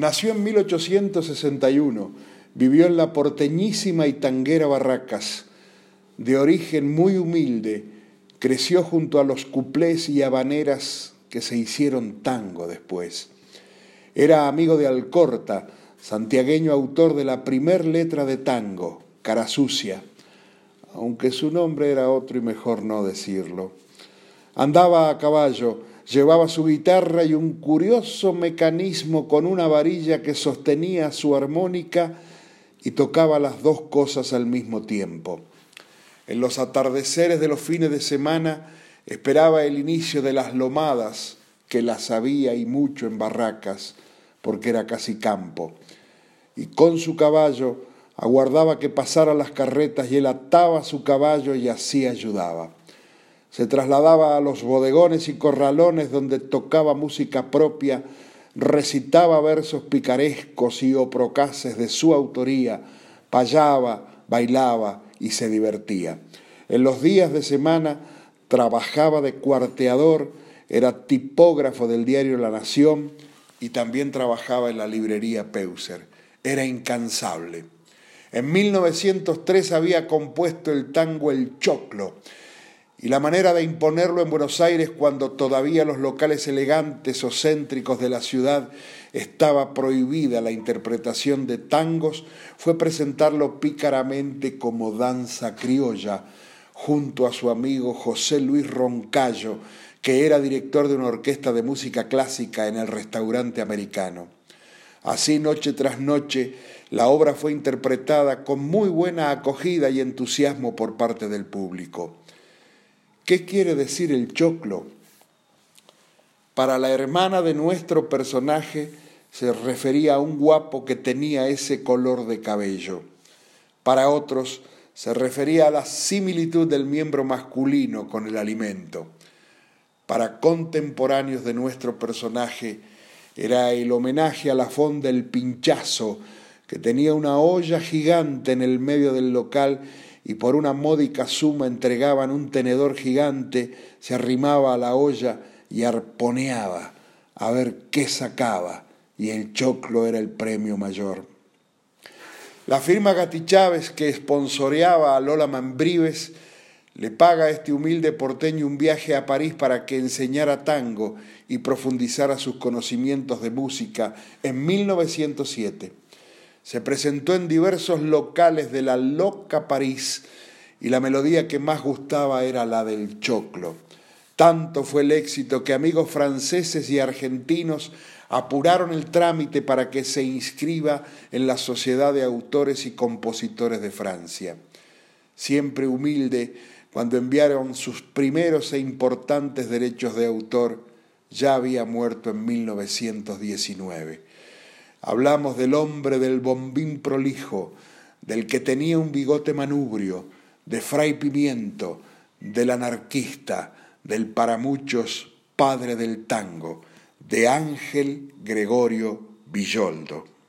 Nació en 1861, vivió en la porteñísima y tanguera Barracas, de origen muy humilde, creció junto a los cuplés y habaneras que se hicieron tango después. Era amigo de Alcorta, santiagueño autor de la primer letra de tango, Cara Sucia, aunque su nombre era otro y mejor no decirlo. Andaba a caballo, llevaba su guitarra y un curioso mecanismo con una varilla que sostenía su armónica y tocaba las dos cosas al mismo tiempo. En los atardeceres de los fines de semana esperaba el inicio de las lomadas, que las había y mucho en barracas, porque era casi campo, y con su caballo aguardaba que pasaran las carretas y él ataba su caballo y así ayudaba. Se trasladaba a los bodegones y corralones donde tocaba música propia, recitaba versos picarescos y oprocaces de su autoría, payaba, bailaba y se divertía. En los días de semana trabajaba de cuarteador, era tipógrafo del diario La Nación y también trabajaba en la librería Peuser. Era incansable. En 1903 había compuesto el tango El Choclo, y la manera de imponerlo en Buenos Aires cuando todavía los locales elegantes o céntricos de la ciudad estaba prohibida la interpretación de tangos fue presentarlo pícaramente como danza criolla junto a su amigo José Luis Roncayo, que era director de una orquesta de música clásica en el restaurante americano. Así noche tras noche la obra fue interpretada con muy buena acogida y entusiasmo por parte del público. ¿Qué quiere decir el choclo? Para la hermana de nuestro personaje se refería a un guapo que tenía ese color de cabello. Para otros se refería a la similitud del miembro masculino con el alimento. Para contemporáneos de nuestro personaje era el homenaje a la fonda del pinchazo, que tenía una olla gigante en el medio del local y por una módica suma entregaban un tenedor gigante, se arrimaba a la olla y arponeaba a ver qué sacaba, y el choclo era el premio mayor. La firma Gati Chávez, que esponsoreaba a Lola Mambrives, le paga a este humilde porteño un viaje a París para que enseñara tango y profundizara sus conocimientos de música en 1907 se presentó en diversos locales de la loca París y la melodía que más gustaba era la del choclo. Tanto fue el éxito que amigos franceses y argentinos apuraron el trámite para que se inscriba en la Sociedad de Autores y Compositores de Francia. Siempre humilde, cuando enviaron sus primeros e importantes derechos de autor, ya había muerto en 1919. Hablamos del hombre del bombín prolijo, del que tenía un bigote manubrio, de Fray Pimiento, del anarquista, del para muchos padre del tango, de Ángel Gregorio Villoldo.